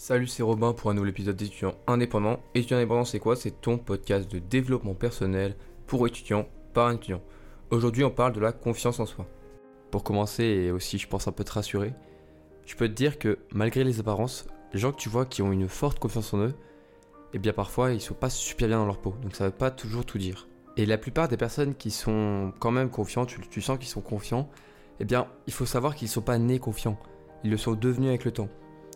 Salut, c'est Robin pour un nouvel épisode d'étudiants indépendants. Étudiant indépendant, c'est quoi? C'est ton podcast de développement personnel pour étudiants par un étudiant. Aujourd'hui, on parle de la confiance en soi. Pour commencer, et aussi, je pense un peu te rassurer, je peux te dire que malgré les apparences, les gens que tu vois qui ont une forte confiance en eux, eh bien parfois ils sont pas super bien dans leur peau, donc ça veut pas toujours tout dire. Et la plupart des personnes qui sont quand même confiants, tu, tu sens qu'ils sont confiants, eh bien il faut savoir qu'ils sont pas nés confiants, ils le sont devenus avec le temps.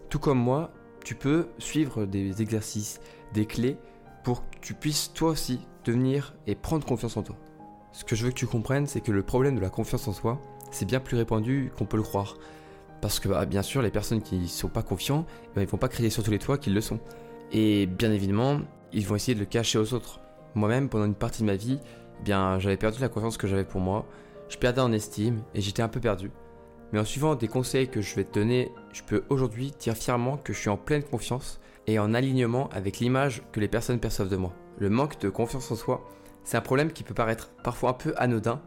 Tout comme moi, tu peux suivre des exercices, des clés pour que tu puisses toi aussi devenir et prendre confiance en toi. Ce que je veux que tu comprennes, c'est que le problème de la confiance en soi, c'est bien plus répandu qu'on peut le croire. Parce que bah, bien sûr, les personnes qui ne sont pas confiants, eh ben, ils ne vont pas crier sur tous les toits qu'ils le sont. Et bien évidemment, ils vont essayer de le cacher aux autres. Moi-même, pendant une partie de ma vie, eh bien, j'avais perdu la confiance que j'avais pour moi, je perdais en estime et j'étais un peu perdu. Mais en suivant des conseils que je vais te donner, je peux aujourd'hui dire fièrement que je suis en pleine confiance et en alignement avec l'image que les personnes perçoivent de moi. Le manque de confiance en soi, c'est un problème qui peut paraître parfois un peu anodin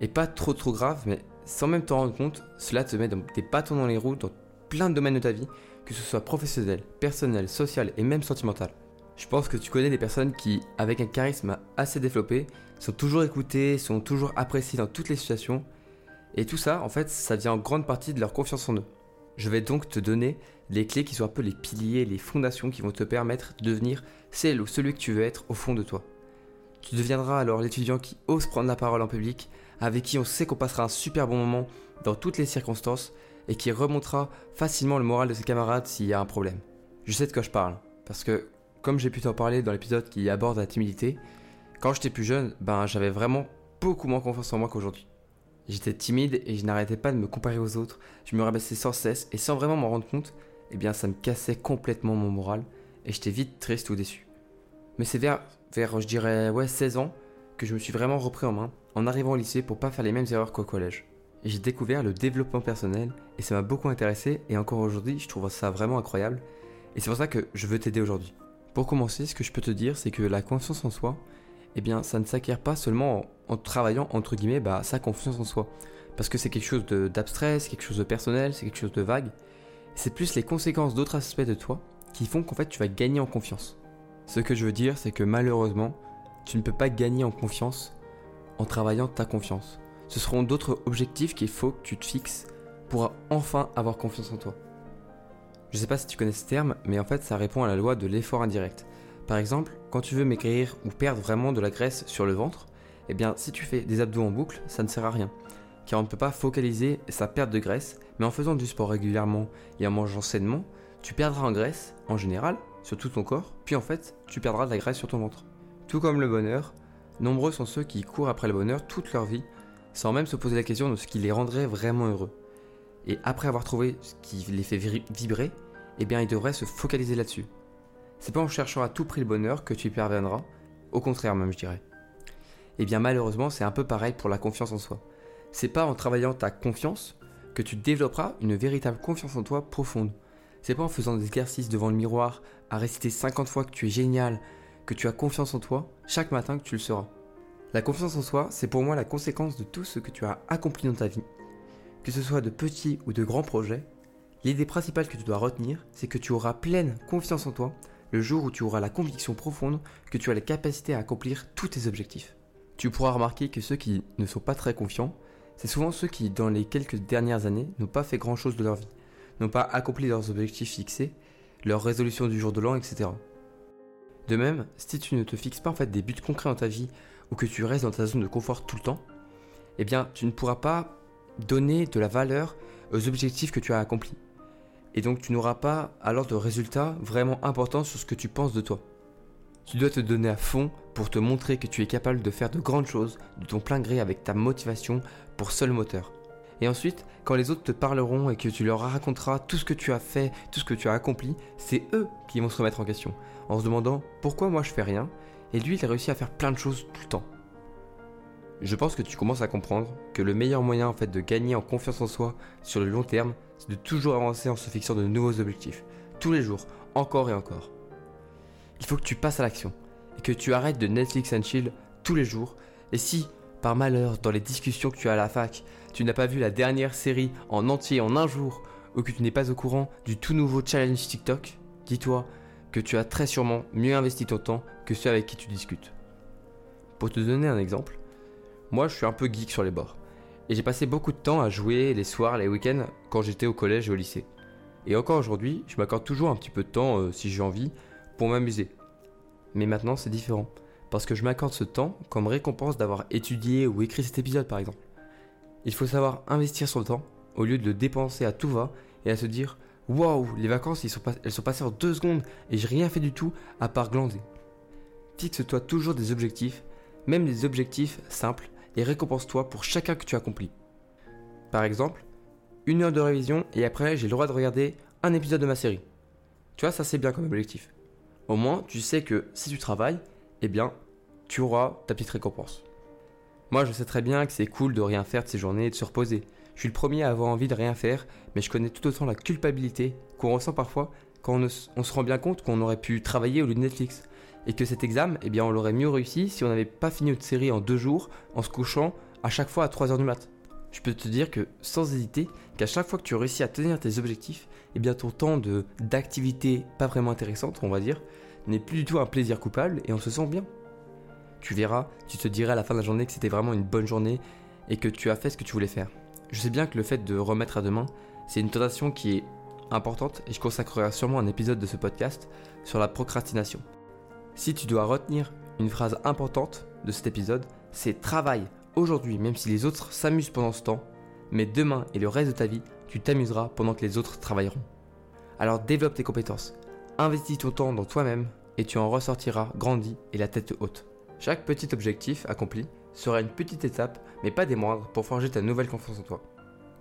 et pas trop trop grave, mais sans même t'en rendre compte, cela te met des bâtons dans les roues dans plein de domaines de ta vie, que ce soit professionnel, personnel, social et même sentimental. Je pense que tu connais des personnes qui, avec un charisme assez développé, sont toujours écoutées, sont toujours appréciées dans toutes les situations et tout ça, en fait, ça vient en grande partie de leur confiance en eux. Je vais donc te donner les clés qui sont un peu les piliers, les fondations qui vont te permettre de devenir celle ou celui que tu veux être au fond de toi. Tu deviendras alors l'étudiant qui ose prendre la parole en public, avec qui on sait qu'on passera un super bon moment dans toutes les circonstances et qui remontera facilement le moral de ses camarades s'il y a un problème. Je sais de quoi je parle, parce que comme j'ai pu t'en parler dans l'épisode qui aborde la timidité, quand j'étais plus jeune, ben j'avais vraiment beaucoup moins confiance en moi qu'aujourd'hui. J'étais timide et je n'arrêtais pas de me comparer aux autres. Je me rabaissais sans cesse et sans vraiment m'en rendre compte, eh bien ça me cassait complètement mon moral et j'étais vite triste ou déçu. Mais c'est vers, vers, je dirais, ouais, 16 ans que je me suis vraiment repris en main en arrivant au lycée pour pas faire les mêmes erreurs qu'au collège. J'ai découvert le développement personnel et ça m'a beaucoup intéressé et encore aujourd'hui je trouve ça vraiment incroyable et c'est pour ça que je veux t'aider aujourd'hui. Pour commencer, ce que je peux te dire, c'est que la confiance en soi, eh bien, ça ne s'acquiert pas seulement en, travaillant, entre guillemets, bah, sa confiance en soi. Parce que c'est quelque chose d'abstrait, c'est quelque chose de personnel, c'est quelque chose de vague. C'est plus les conséquences d'autres aspects de toi qui font qu'en fait tu vas gagner en confiance. Ce que je veux dire, c'est que malheureusement, tu ne peux pas gagner en confiance en travaillant ta confiance. Ce seront d'autres objectifs qu'il faut que tu te fixes pour enfin avoir confiance en toi. Je ne sais pas si tu connais ce terme, mais en fait ça répond à la loi de l'effort indirect. Par exemple, quand tu veux maigrir ou perdre vraiment de la graisse sur le ventre, eh bien si tu fais des abdos en boucle, ça ne sert à rien. Car on ne peut pas focaliser sa perte de graisse, mais en faisant du sport régulièrement et en mangeant sainement, tu perdras en graisse, en général, sur tout ton corps, puis en fait, tu perdras de la graisse sur ton ventre. Tout comme le bonheur, nombreux sont ceux qui courent après le bonheur toute leur vie, sans même se poser la question de ce qui les rendrait vraiment heureux. Et après avoir trouvé ce qui les fait vibrer, eh bien ils devraient se focaliser là-dessus. C'est pas en cherchant à tout prix le bonheur que tu y parviendras, au contraire même je dirais. Et eh bien malheureusement c'est un peu pareil pour la confiance en soi. C'est pas en travaillant ta confiance que tu développeras une véritable confiance en toi profonde. C'est pas en faisant des exercices devant le miroir, à réciter 50 fois que tu es génial, que tu as confiance en toi, chaque matin que tu le seras. La confiance en soi, c'est pour moi la conséquence de tout ce que tu as accompli dans ta vie. Que ce soit de petits ou de grands projets, l'idée principale que tu dois retenir, c'est que tu auras pleine confiance en toi le jour où tu auras la conviction profonde que tu as la capacité à accomplir tous tes objectifs. Tu pourras remarquer que ceux qui ne sont pas très confiants, c'est souvent ceux qui, dans les quelques dernières années, n'ont pas fait grand-chose de leur vie, n'ont pas accompli leurs objectifs fixés, leurs résolutions du jour de l'an, etc. De même, si tu ne te fixes pas des buts concrets dans ta vie ou que tu restes dans ta zone de confort tout le temps, eh bien, tu ne pourras pas donner de la valeur aux objectifs que tu as accomplis et donc tu n'auras pas alors de résultats vraiment importants sur ce que tu penses de toi. Tu dois te donner à fond pour te montrer que tu es capable de faire de grandes choses de ton plein gré avec ta motivation pour seul moteur. Et ensuite, quand les autres te parleront et que tu leur raconteras tout ce que tu as fait, tout ce que tu as accompli, c'est eux qui vont se remettre en question, en se demandant pourquoi moi je fais rien, et lui il a réussi à faire plein de choses tout le temps. Je pense que tu commences à comprendre que le meilleur moyen en fait de gagner en confiance en soi sur le long terme, c'est de toujours avancer en se fixant de nouveaux objectifs, tous les jours, encore et encore. Il faut que tu passes à l'action et que tu arrêtes de Netflix and chill tous les jours. Et si, par malheur, dans les discussions que tu as à la fac, tu n'as pas vu la dernière série en entier en un jour ou que tu n'es pas au courant du tout nouveau challenge TikTok, dis-toi que tu as très sûrement mieux investi ton temps que ceux avec qui tu discutes. Pour te donner un exemple, moi je suis un peu geek sur les bords. Et j'ai passé beaucoup de temps à jouer les soirs, les week-ends, quand j'étais au collège et au lycée. Et encore aujourd'hui, je m'accorde toujours un petit peu de temps, euh, si j'ai envie, pour m'amuser. Mais maintenant, c'est différent. Parce que je m'accorde ce temps comme récompense d'avoir étudié ou écrit cet épisode, par exemple. Il faut savoir investir son temps, au lieu de le dépenser à tout va, et à se dire Waouh, les vacances, elles sont passées en deux secondes, et j'ai rien fait du tout à part glander. Fixe-toi toujours des objectifs, même des objectifs simples, et récompense-toi pour chacun que tu accomplis. Par exemple, une heure de révision et après j'ai le droit de regarder un épisode de ma série. Tu vois, ça c'est bien comme objectif. Au moins, tu sais que si tu travailles, eh bien, tu auras ta petite récompense. Moi, je sais très bien que c'est cool de rien faire de ces journées et de se reposer. Je suis le premier à avoir envie de rien faire, mais je connais tout autant la culpabilité qu'on ressent parfois quand on, on se rend bien compte qu'on aurait pu travailler au lieu de Netflix et que cet examen, eh bien, on l'aurait mieux réussi si on n'avait pas fini notre série en deux jours en se couchant à chaque fois à 3h du mat. Je peux te dire que sans hésiter, qu'à chaque fois que tu réussis à tenir tes objectifs, eh bien ton temps d'activité pas vraiment intéressante, on va dire, n'est plus du tout un plaisir coupable et on se sent bien. Tu verras, tu te diras à la fin de la journée que c'était vraiment une bonne journée et que tu as fait ce que tu voulais faire. Je sais bien que le fait de remettre à demain, c'est une tentation qui est importante et je consacrerai sûrement un épisode de ce podcast sur la procrastination. Si tu dois retenir une phrase importante de cet épisode, c'est travail aujourd'hui, même si les autres s'amusent pendant ce temps, mais demain et le reste de ta vie, tu t'amuseras pendant que les autres travailleront. Alors développe tes compétences, investis ton temps dans toi-même et tu en ressortiras grandi et la tête haute. Chaque petit objectif accompli sera une petite étape, mais pas des moindres, pour forger ta nouvelle confiance en toi.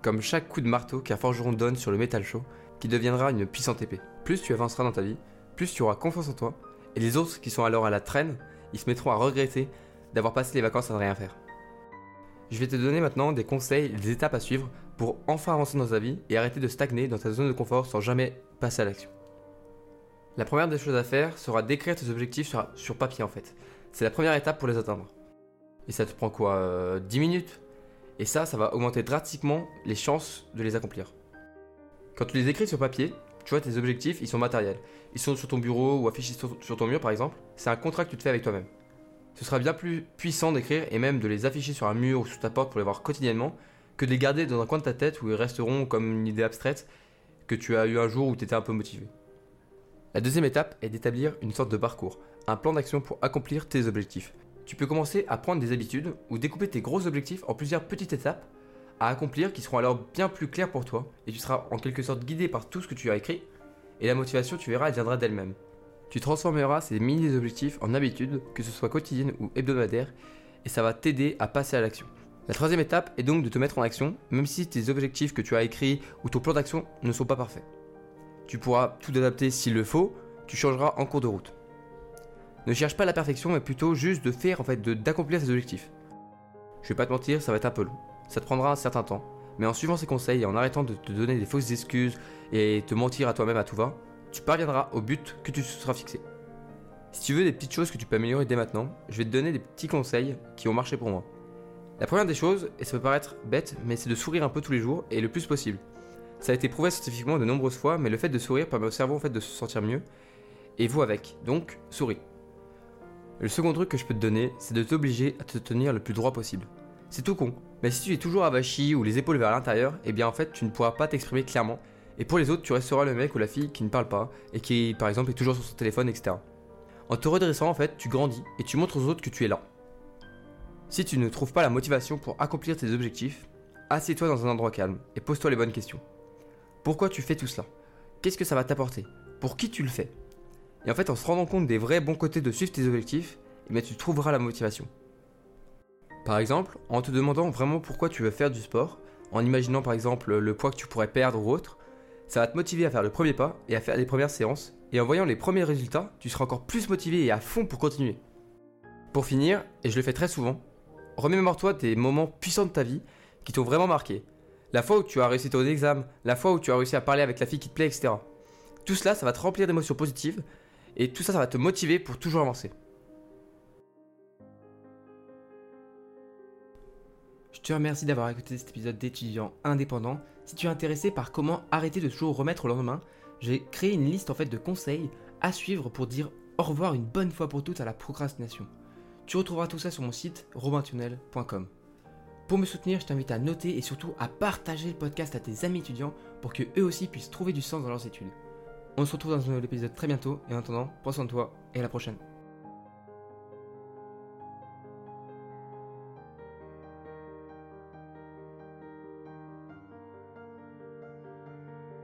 Comme chaque coup de marteau qu'un forgeron donne sur le métal chaud, qui deviendra une puissante épée. Plus tu avanceras dans ta vie, plus tu auras confiance en toi et les autres qui sont alors à la traîne, ils se mettront à regretter d'avoir passé les vacances à ne rien faire. Je vais te donner maintenant des conseils et des étapes à suivre pour enfin avancer dans ta vie et arrêter de stagner dans ta zone de confort sans jamais passer à l'action. La première des choses à faire sera d'écrire tes objectifs sur, papier en fait. C'est la première étape pour les atteindre. Et ça te prend quoi 10 euh, minutes? Et ça, ça va augmenter drastiquement les chances de les accomplir. Quand tu les écris sur papier, tu vois, tes objectifs, ils sont matériels. Ils sont sur ton bureau ou affichés sur, ton mur, par exemple. C'est un contrat que tu te fais avec toi-même. Ce sera bien plus puissant d'écrire et même de les afficher sur un mur ou sous ta porte pour les voir quotidiennement que de les garder dans un coin de ta tête où ils resteront comme une idée abstraite que tu as eu un jour où tu étais un peu motivé. La deuxième étape est d'établir une sorte de parcours, un plan d'action pour accomplir tes objectifs. Tu peux commencer à prendre des habitudes ou découper tes gros objectifs en plusieurs petites étapes à accomplir qui seront alors bien plus clairs pour toi et tu seras en quelque sorte guidé par tout ce que tu as écrit et la motivation, tu verras, elle viendra d'elle-même. Tu transformeras ces mini-objectifs en habitudes, que ce soit quotidiennes ou hebdomadaires, et ça va t'aider à passer à l'action. La troisième étape est donc de te mettre en action, même si tes objectifs que tu as écrits ou ton plan d'action ne sont pas parfaits. Tu pourras tout adapter s'il le faut, tu changeras en cours de route. Ne cherche pas la perfection, mais plutôt juste de faire, en fait, d'accomplir tes objectifs. Je vais pas te mentir, ça va être un peu long. Ça te prendra un certain temps, mais en suivant ces conseils et en arrêtant de te donner des fausses excuses et te mentir à toi-même à tout va, tu parviendras au but que tu te seras fixé. Si tu veux des petites choses que tu peux améliorer dès maintenant, je vais te donner des petits conseils qui ont marché pour moi. La première des choses, et ça peut paraître bête, mais c'est de sourire un peu tous les jours et le plus possible. Ça a été prouvé scientifiquement de nombreuses fois, mais le fait de sourire permet au cerveau en fait de se sentir mieux, et vous avec, donc souris. Le second truc que je peux te donner, c'est de t'obliger à te tenir le plus droit possible. C'est tout con, mais si tu es toujours avachi ou les épaules vers l'intérieur, eh bien en fait tu ne pourras pas t'exprimer clairement et pour les autres, tu resteras le mec ou la fille qui ne parle pas et qui, par exemple, est toujours sur son téléphone, etc. En te redressant, en fait, tu grandis et tu montres aux autres que tu es là. Si tu ne trouves pas la motivation pour accomplir tes objectifs, assieds-toi dans un endroit calme et pose-toi les bonnes questions. Pourquoi tu fais tout cela? Qu'est-ce que ça va t'apporter? Pour qui tu le fais? Et en fait, en se rendant compte des vrais bons côtés de suivre tes objectifs, eh tu trouveras la motivation. Par exemple, en te demandant vraiment pourquoi tu veux faire du sport, en imaginant par exemple le poids que tu pourrais perdre ou autre, ça va te motiver à faire le premier pas et à faire les premières séances. Et en voyant les premiers résultats, tu seras encore plus motivé et à fond pour continuer. Pour finir, et je le fais très souvent, remémore-toi des moments puissants de ta vie qui t'ont vraiment marqué. La fois où tu as réussi ton examen, la fois où tu as réussi à parler avec la fille qui te plaît, etc. Tout cela, ça va te remplir d'émotions positives et tout ça, ça va te motiver pour toujours avancer. Je te remercie d'avoir écouté cet épisode d'étudiant indépendant. Si tu es intéressé par comment arrêter de toujours remettre au lendemain, j'ai créé une liste en fait de conseils à suivre pour dire au revoir une bonne fois pour toutes à la procrastination. Tu retrouveras tout ça sur mon site robintunnel.com. Pour me soutenir, je t'invite à noter et surtout à partager le podcast à tes amis étudiants pour que eux aussi puissent trouver du sens dans leurs études. On se retrouve dans un nouvel épisode très bientôt et en attendant, prends soin de toi et à la prochaine.